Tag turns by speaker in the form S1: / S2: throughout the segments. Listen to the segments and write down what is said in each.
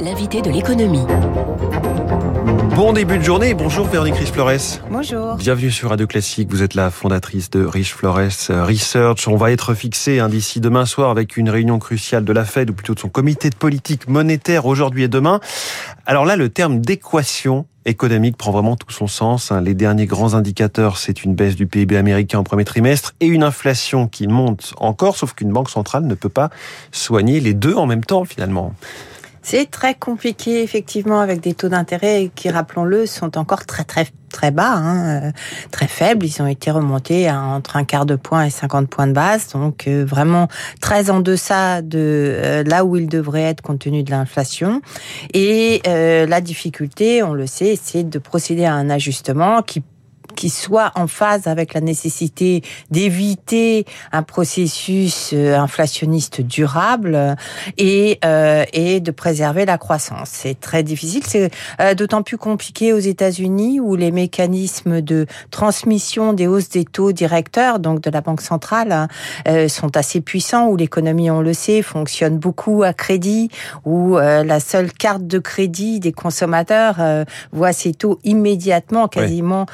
S1: L'invité de l'économie.
S2: Bon début de journée bonjour Véronique Riche Flores.
S3: Bonjour.
S2: Bienvenue sur Radio Classique, vous êtes la fondatrice de Riche Flores Research. On va être fixé hein, d'ici demain soir avec une réunion cruciale de la Fed ou plutôt de son comité de politique monétaire aujourd'hui et demain. Alors là, le terme d'équation économique prend vraiment tout son sens. hein. Les derniers grands indicateurs, c'est une baisse du PIB américain au premier trimestre et une inflation qui monte encore, sauf qu'une banque centrale ne peut pas soigner les deux en même temps finalement.
S3: C'est très compliqué, effectivement, avec des taux d'intérêt qui, rappelons-le, sont encore très, très, très bas, hein, euh, très faibles. Ils ont été remontés à entre un quart de point et 50 points de base. Donc, euh, vraiment très en deçà de euh, là où ils devraient être compte tenu de l'inflation. Et euh, la difficulté, on le sait, c'est de procéder à un ajustement qui qui soit en phase avec la nécessité d'éviter un processus euh, inflationniste durable et, euh, et de préserver la croissance. C'est très difficile. C'est euh, d'autant plus compliqué aux États-Unis où les mécanismes de transmission des hausses des taux directeurs, donc de la Banque centrale, hein, euh, sont assez puissants, où l'économie, on le sait, fonctionne beaucoup à crédit, où euh, la seule carte de crédit des consommateurs voit ses taux immédiatement, quasiment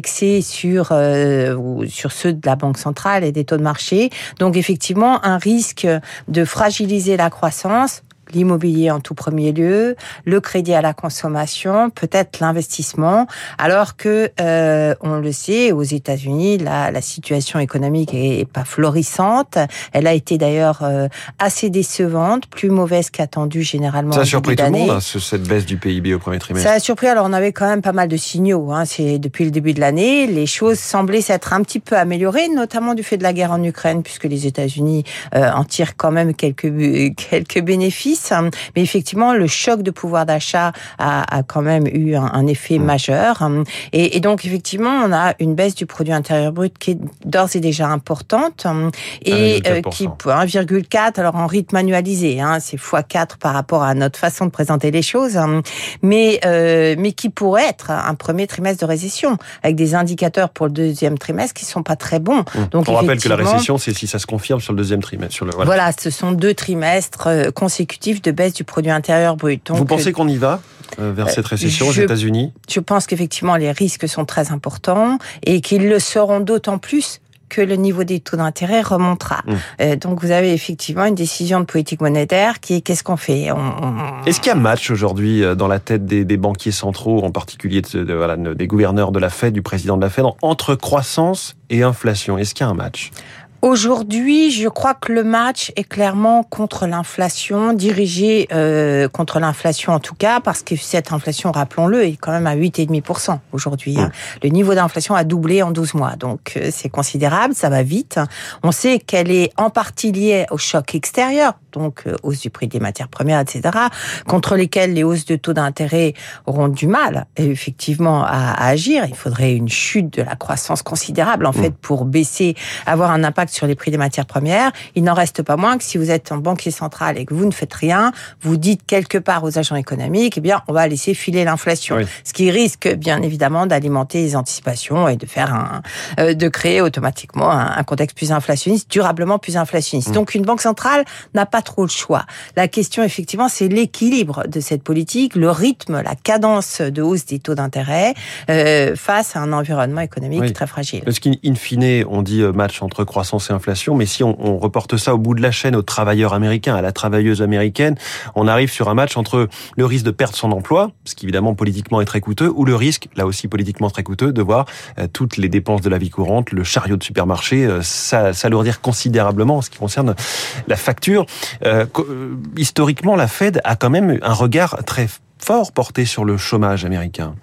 S3: indexés sur euh, sur ceux de la banque centrale et des taux de marché. Donc effectivement, un risque de fragiliser la croissance l'immobilier en tout premier lieu, le crédit à la consommation, peut-être l'investissement, alors que euh, on le sait, aux États-Unis, la, la situation économique est, pas florissante. Elle a été d'ailleurs euh, assez décevante, plus mauvaise qu'attendue généralement.
S2: Ça a surpris tout le monde, hein, ce- cette baisse du PIB au premier trimestre.
S3: Ça a surpris. Alors, on avait quand même pas mal de signaux. Hein. C'est depuis le début de l'année, les choses semblaient s'être un petit peu améliorées, notamment du fait de la guerre en Ukraine, puisque les États-Unis euh, en tirent quand même quelques quelques bénéfices. Mais effectivement, le choc de pouvoir d'achat a, a quand même eu un, un effet majeur. Et, et donc, effectivement, on a une baisse du produit intérieur brut qui est d'ores et déjà importante et euh,
S2: 1,4%.
S3: qui 1,4 alors en rythme annualisé, hein, c'est x4 par rapport à notre façon de présenter les choses, hein, mais euh, mais qui pourrait être un premier trimestre de récession avec des indicateurs pour le deuxième trimestre qui sont pas très bons. Donc
S2: On rappelle que la récession, c'est si ça se confirme sur le deuxième trimestre. Sur le, voilà.
S3: Voilà, ce sont deux trimestres euh, de baisse du produit intérieur brut. Donc,
S2: Vous pensez
S3: euh,
S2: qu'on y va euh, vers cette récession aux
S3: je-
S2: États-Unis?
S3: Je pense qu'effectivement les risques sont très importants et qu'ils le seront d'autant plus que le niveau des taux d'intérêt remontera.
S2: Mm.
S3: Euh, donc vous avez effectivement une décision de politique monétaire qui est qu'est-ce qu'on fait? On- on-
S2: Est-ce qu'il y a match aujourd'hui euh, dans la tête des, des banquiers centraux, en particulier de- de- voilà, de- des gouverneurs de la Fed, du président de la Fed, entre croissance et inflation? Est-ce qu'il y a un match?
S3: Aujourd'hui, je crois que le match est clairement contre l'inflation, dirigé euh, contre l'inflation en tout cas, parce que cette inflation, rappelons-le, est quand même à 8,5% aujourd'hui. hein. Le niveau d'inflation a doublé en 12 mois, donc euh, c'est considérable, ça va vite. On sait qu'elle est en partie liée au choc extérieur, donc euh, hausse du prix des matières premières, etc., contre lesquelles les hausses de taux d'intérêt auront du mal, effectivement, à, à agir. Il faudrait une chute de la croissance considérable, en fait, pour baisser, avoir un impact sur les prix des matières premières. Il n'en reste pas moins que si vous êtes un banquier central et que vous ne faites rien, vous dites quelque part aux agents économiques, eh bien, on va laisser filer l'inflation.
S2: Oui.
S3: Ce qui risque, bien évidemment, d'alimenter les anticipations et de faire un, euh, de créer automatiquement un, un contexte plus inflationniste, durablement plus inflationniste. Donc, une banque centrale n'a pas trop le choix. La question, effectivement, c'est l'équilibre de cette politique, le rythme, la cadence de hausse des taux d'intérêt euh, face à un environnement économique
S2: Oui.
S3: très fragile.
S2: Parce qu'in in fine, on dit euh, match entre croissance et inflation, mais si on, reporte ça au bout de la chaîne au travailleur américain, à la travailleuse américaine, on arrive sur un match entre le risque de perdre son emploi, ce qui évidemment politiquement est très coûteux, ou le risque, là aussi politiquement très coûteux, de voir euh, toutes les dépenses de la vie courante, le chariot de supermarché, euh, s'alourdir considérablement en ce qui concerne la facture. Euh, euh, historiquement, la Fed a quand même un regard très fort porté sur le chômage américain.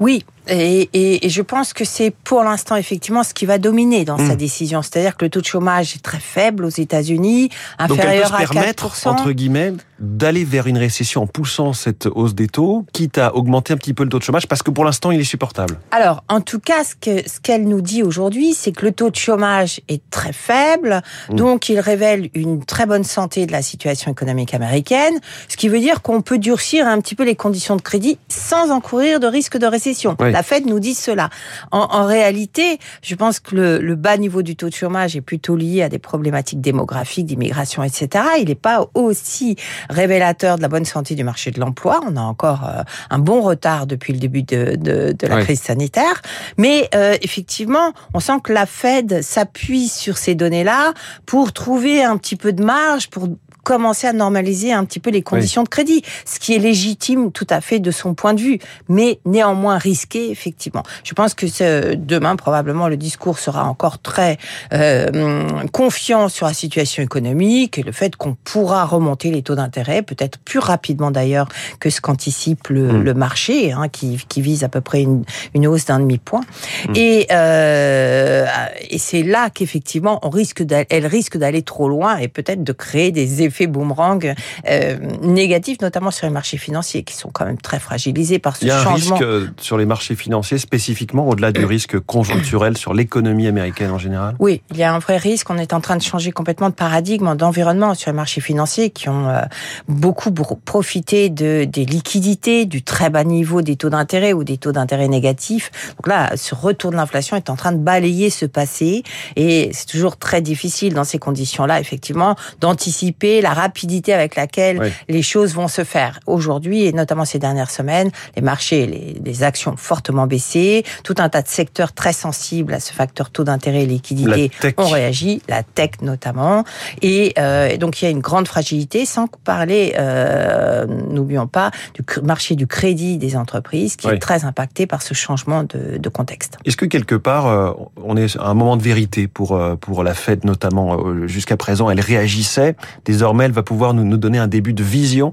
S3: Oui, et, et, et je pense que c'est pour l'instant effectivement ce qui va dominer dans sa décision. C'est-à-dire que le taux de chômage est très faible aux États-Unis,
S2: Donc elle peut
S3: inférieur
S2: se
S3: à
S2: permettre,
S3: 4%.
S2: entre guillemets, d'aller vers une récession en poussant cette hausse des taux, quitte à augmenter un petit peu le taux de chômage, parce que pour l'instant, il est supportable.
S3: Alors, en tout cas, ce que ce qu'elle nous dit aujourd'hui, c'est que le taux de chômage est très faible,
S2: Mm.
S3: donc il révèle une très bonne santé de la situation économique américaine, ce qui veut dire qu'on peut durcir un petit peu les conditions de crédit sans encourir de risque de récession.
S2: Oui.
S3: La Fed nous dit cela. En, réalité, je pense que le, le, bas niveau du taux de chômage est plutôt lié à des problématiques démographiques, d'immigration, etc. Il n'est pas aussi révélateur de la bonne santé du marché de l'emploi. On a encore euh, un bon retard depuis le début de, de, de la crise sanitaire. Mais euh, effectivement, on sent que la Fed s'appuie sur ces données-là pour trouver un petit peu de marge, pour commencer à normaliser un petit peu les conditions de crédit, ce qui est légitime tout à fait de son point de vue, mais néanmoins risqué effectivement. Je pense que demain probablement le discours sera encore très euh, confiant sur la situation économique et le fait qu'on pourra remonter les taux d'intérêt peut-être plus rapidement d'ailleurs que ce qu'anticipe le, mm. marché, hein, qui, qui, vise à peu près une, une hausse d'un demi point. Mm. Et, euh, et c'est là qu'effectivement on risque elle risque d'aller trop loin et peut-être de créer des effets effet boomerang euh, négatif, notamment sur les marchés financiers, qui sont quand même très fragilisés par ce changement.
S2: Il y a un risque euh, sur les marchés financiers, spécifiquement au-delà du risque conjoncturel sur l'économie américaine en général?
S3: Oui, il y a un vrai risque. On est en train de changer complètement de paradigme, d'environnement sur les marchés financiers qui ont euh, beaucoup profité de, des liquidités, du très bas niveau des taux d'intérêt ou des taux d'intérêt négatifs. Donc là, ce retour de l'inflation est en train de balayer ce passé et c'est toujours très difficile dans ces conditions-là, effectivement, d'anticiper la rapidité avec laquelle les choses vont se faire. Aujourd'hui, et notamment ces dernières semaines, les marchés, les, les, actions fortement baissé, tout un tas de secteurs très sensibles à ce facteur taux d'intérêt et liquidité ont réagi, la tech notamment. Et, euh, donc, il y a une grande fragilité, sans parler, euh, n'oublions pas, du marché du crédit des entreprises, qui est très impacté par ce changement de, de contexte.
S2: Est-ce que quelque part, euh, on est à un moment de vérité pour, euh, pour la Fed notamment Jusqu'à présent, elle réagissait. Désormais, elle va pouvoir nous, nous donner un début de vision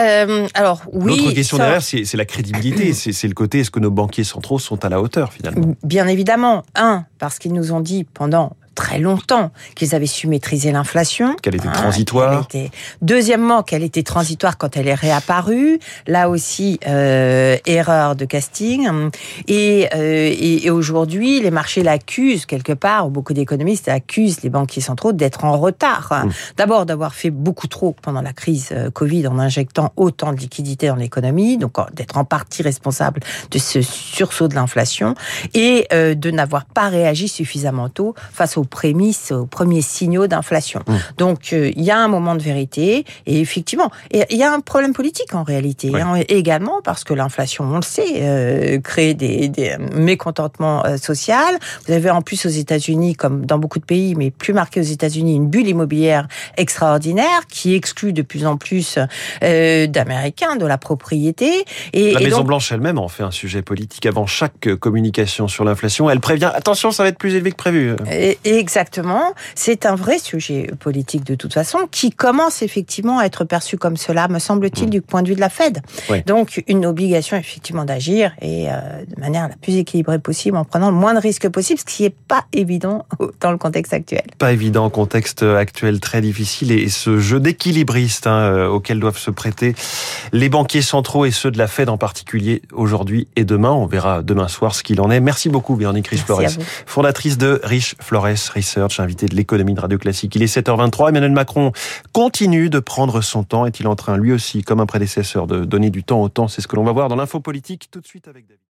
S3: euh, alors oui.
S2: L'autre question derrière, c'est la crédibilité. c'est le côté est-ce que nos banquiers centraux sont à la hauteur finalement?
S3: Bien évidemment. Un, parce qu'ils nous ont dit pendant très longtemps qu'ils avaient su maîtriser l'inflation.
S2: Qu'elle était hein, transitoire.
S3: Deuxièmement, qu'elle était transitoire quand elle est réapparue. Là aussi, euh, erreur de casting. Et, euh, et, aujourd'hui, les marchés l'accusent quelque part, beaucoup d'économistes accusent les banquiers centraux d'être en retard. Mmh. D'abord, d'avoir fait beaucoup trop pendant la crise euh, Covid en injectant autant de liquidités dans l'économie, donc d'être en partie responsable de ce sursaut de l'inflation, et euh, de n'avoir pas réagi suffisamment tôt face aux prémices, aux premiers signaux d'inflation. Mmh. Donc euh, il y a un moment de vérité et effectivement, il y a un problème politique en réalité hein, également parce que l'inflation, on le sait, euh, crée des, des mécontentements euh, sociaux. Vous avez en plus aux États-Unis, comme dans beaucoup de pays, mais plus marqué aux États-Unis, une bulle immobilière extraordinaire qui exclut de plus en plus euh, d'Américains de la propriété.
S2: Et, la Maison Blanche elle-même en fait un sujet politique avant chaque communication sur l'inflation. Elle prévient attention, ça va être plus élevé que prévu.
S3: Et, Exactement. C'est un vrai sujet politique de toute façon qui commence effectivement à être perçu comme cela, me semble-t-il, mm. du point de vue de la Fed. Donc une obligation effectivement d'agir et euh, de manière la plus équilibrée possible en prenant le moins de risques possible, ce qui n'est pas évident dans le contexte actuel.
S2: Pas évident, contexte actuel très difficile et ce jeu d'équilibriste hein, euh, auquel doivent se prêter les banquiers centraux et ceux de la Fed en particulier aujourd'hui et demain. On verra demain soir ce qu'il en est. Merci beaucoup, Véronique Rich Flores, fondatrice de Rich Flores Research, invité de l'économie de Radio Classique. Il est 7h23. Emmanuel Macron continue de prendre son temps. Est-il en train, lui aussi, comme un prédécesseur, de donner du temps au temps? C'est ce que l'on va voir dans l'info politique tout de suite avec David.